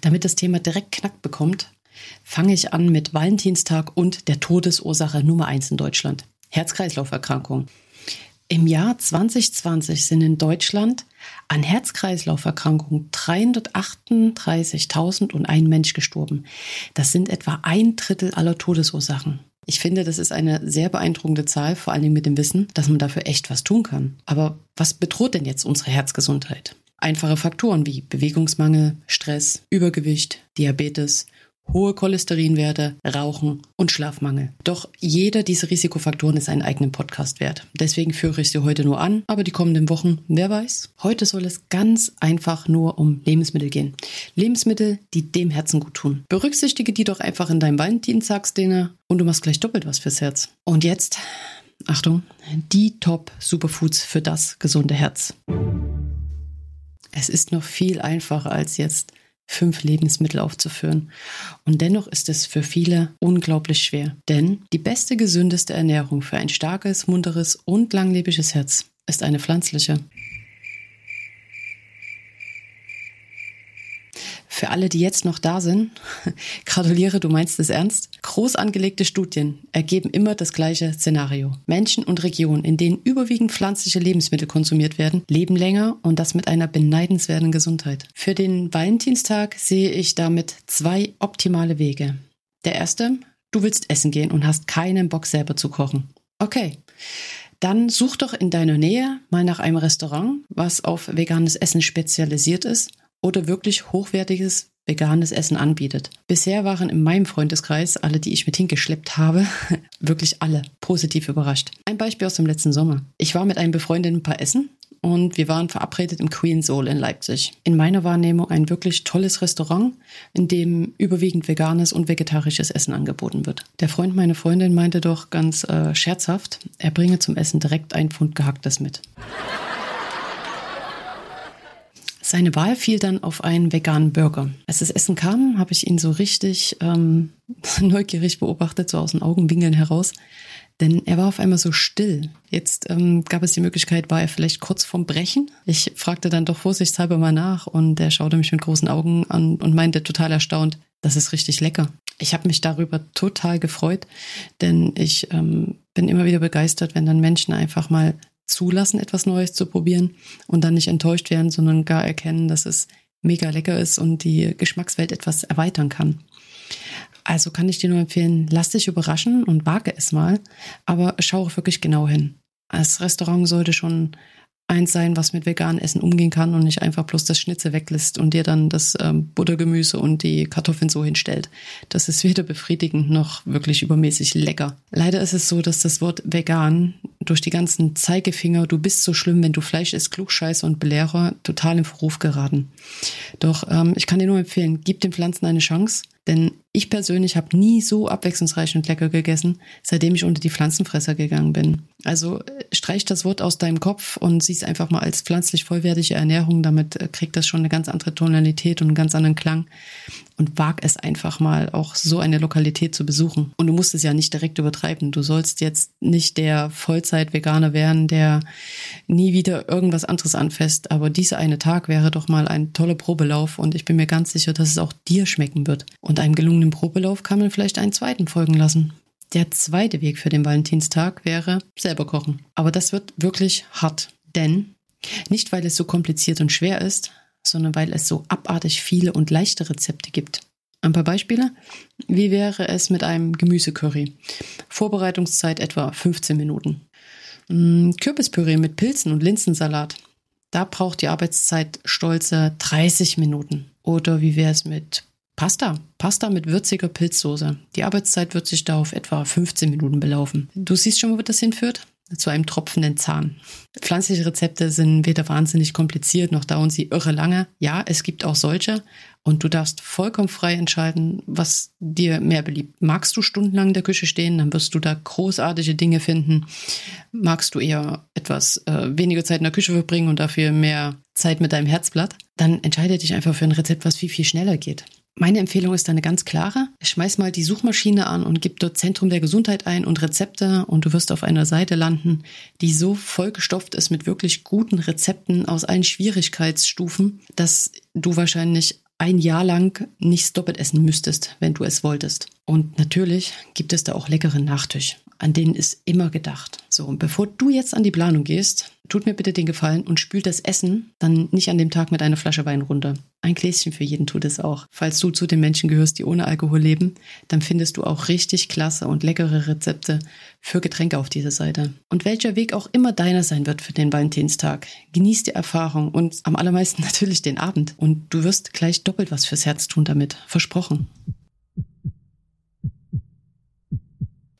Damit das Thema direkt Knack bekommt, fange ich an mit Valentinstag und der Todesursache Nummer eins in Deutschland. Herz-Kreislauf-Erkrankung. Im Jahr 2020 sind in Deutschland an Herz-Kreislauf-Erkrankungen 338.001 Mensch gestorben. Das sind etwa ein Drittel aller Todesursachen. Ich finde, das ist eine sehr beeindruckende Zahl, vor allem mit dem Wissen, dass man dafür echt was tun kann. Aber was bedroht denn jetzt unsere Herzgesundheit? Einfache Faktoren wie Bewegungsmangel, Stress, Übergewicht, Diabetes, hohe Cholesterinwerte, Rauchen und Schlafmangel. Doch jeder dieser Risikofaktoren ist einen eigenen Podcast wert. Deswegen führe ich sie heute nur an, aber die kommenden Wochen, wer weiß. Heute soll es ganz einfach nur um Lebensmittel gehen. Lebensmittel, die dem Herzen gut tun. Berücksichtige die doch einfach in deinem Valentinstagsdinner und du machst gleich doppelt was fürs Herz. Und jetzt, Achtung, die Top Superfoods für das gesunde Herz. Es ist noch viel einfacher als jetzt fünf Lebensmittel aufzuführen. Und dennoch ist es für viele unglaublich schwer. Denn die beste, gesündeste Ernährung für ein starkes, munteres und langlebiges Herz ist eine pflanzliche. Für alle, die jetzt noch da sind, gratuliere, du meinst es ernst. Groß angelegte Studien ergeben immer das gleiche Szenario. Menschen und Regionen, in denen überwiegend pflanzliche Lebensmittel konsumiert werden, leben länger und das mit einer beneidenswerten Gesundheit. Für den Valentinstag sehe ich damit zwei optimale Wege. Der erste, du willst essen gehen und hast keinen Bock selber zu kochen. Okay. Dann such doch in deiner Nähe mal nach einem Restaurant, was auf veganes Essen spezialisiert ist oder wirklich hochwertiges veganes Essen anbietet. Bisher waren in meinem Freundeskreis, alle, die ich mit hingeschleppt habe, wirklich alle positiv überrascht. Ein Beispiel aus dem letzten Sommer. Ich war mit einem befreundeten Paar essen und wir waren verabredet im Queen Soul in Leipzig. In meiner Wahrnehmung ein wirklich tolles Restaurant, in dem überwiegend veganes und vegetarisches Essen angeboten wird. Der Freund meiner Freundin meinte doch ganz äh, scherzhaft, er bringe zum Essen direkt ein Pfund gehacktes mit. Seine Wahl fiel dann auf einen veganen Burger. Als das Essen kam, habe ich ihn so richtig ähm, neugierig beobachtet, so aus den Augenwinkeln heraus. Denn er war auf einmal so still. Jetzt ähm, gab es die Möglichkeit, war er vielleicht kurz vorm Brechen? Ich fragte dann doch vorsichtshalber mal nach und er schaute mich mit großen Augen an und meinte total erstaunt, das ist richtig lecker. Ich habe mich darüber total gefreut, denn ich ähm, bin immer wieder begeistert, wenn dann Menschen einfach mal zulassen, etwas Neues zu probieren und dann nicht enttäuscht werden, sondern gar erkennen, dass es mega lecker ist und die Geschmackswelt etwas erweitern kann. Also kann ich dir nur empfehlen, lass dich überraschen und wage es mal, aber schau wirklich genau hin. Das Restaurant sollte schon eins sein, was mit veganem Essen umgehen kann und nicht einfach bloß das Schnitzel weglässt und dir dann das ähm, Buttergemüse und die Kartoffeln so hinstellt. Das ist weder befriedigend noch wirklich übermäßig lecker. Leider ist es so, dass das Wort vegan durch die ganzen Zeigefinger, du bist so schlimm, wenn du Fleisch isst, Klugscheißer und Belehrer, total in Verruf geraten. Doch ähm, ich kann dir nur empfehlen, gib den Pflanzen eine Chance denn ich persönlich habe nie so abwechslungsreich und lecker gegessen, seitdem ich unter die Pflanzenfresser gegangen bin. Also äh, streich das Wort aus deinem Kopf und sieh es einfach mal als pflanzlich vollwertige Ernährung. Damit äh, kriegt das schon eine ganz andere Tonalität und einen ganz anderen Klang. Und wag es einfach mal, auch so eine Lokalität zu besuchen. Und du musst es ja nicht direkt übertreiben. Du sollst jetzt nicht der Vollzeit-Veganer werden, der nie wieder irgendwas anderes anfasst. Aber dieser eine Tag wäre doch mal ein toller Probelauf und ich bin mir ganz sicher, dass es auch dir schmecken wird. Und einem gelungenen Probelauf kann man vielleicht einen zweiten folgen lassen. Der zweite Weg für den Valentinstag wäre selber kochen. Aber das wird wirklich hart. Denn nicht, weil es so kompliziert und schwer ist, sondern weil es so abartig viele und leichte Rezepte gibt. Ein paar Beispiele. Wie wäre es mit einem Gemüsecurry? Vorbereitungszeit etwa 15 Minuten. Mm, Kürbispüree mit Pilzen und Linsensalat. Da braucht die Arbeitszeit stolze 30 Minuten. Oder wie wäre es mit Pasta. Pasta mit würziger Pilzsoße. Die Arbeitszeit wird sich da auf etwa 15 Minuten belaufen. Du siehst schon, wo das hinführt? zu einem tropfenden Zahn. Pflanzliche Rezepte sind weder wahnsinnig kompliziert, noch dauern sie irre lange. Ja, es gibt auch solche und du darfst vollkommen frei entscheiden, was dir mehr beliebt. Magst du stundenlang in der Küche stehen, dann wirst du da großartige Dinge finden. Magst du eher etwas äh, weniger Zeit in der Küche verbringen und dafür mehr Zeit mit deinem Herzblatt, dann entscheide dich einfach für ein Rezept, was viel, viel schneller geht. Meine Empfehlung ist eine ganz klare. Schmeiß mal die Suchmaschine an und gib dort Zentrum der Gesundheit ein und Rezepte und du wirst auf einer Seite landen, die so vollgestopft ist mit wirklich guten Rezepten aus allen Schwierigkeitsstufen, dass du wahrscheinlich ein Jahr lang nichts doppelt essen müsstest, wenn du es wolltest. Und natürlich gibt es da auch leckere Nachtisch an denen ist immer gedacht. So, und bevor du jetzt an die Planung gehst, tut mir bitte den Gefallen und spült das Essen dann nicht an dem Tag mit einer Flasche Wein runter. Ein Gläschen für jeden tut es auch. Falls du zu den Menschen gehörst, die ohne Alkohol leben, dann findest du auch richtig klasse und leckere Rezepte für Getränke auf dieser Seite. Und welcher Weg auch immer deiner sein wird für den Valentinstag, genieß die Erfahrung und am allermeisten natürlich den Abend. Und du wirst gleich doppelt was fürs Herz tun damit. Versprochen.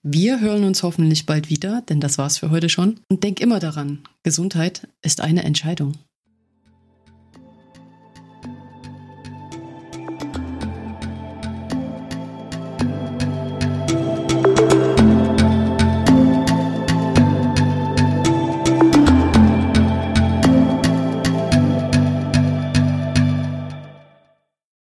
Wir hören uns hoffentlich bald wieder, denn das war's für heute schon. Und denk immer daran, Gesundheit ist eine Entscheidung.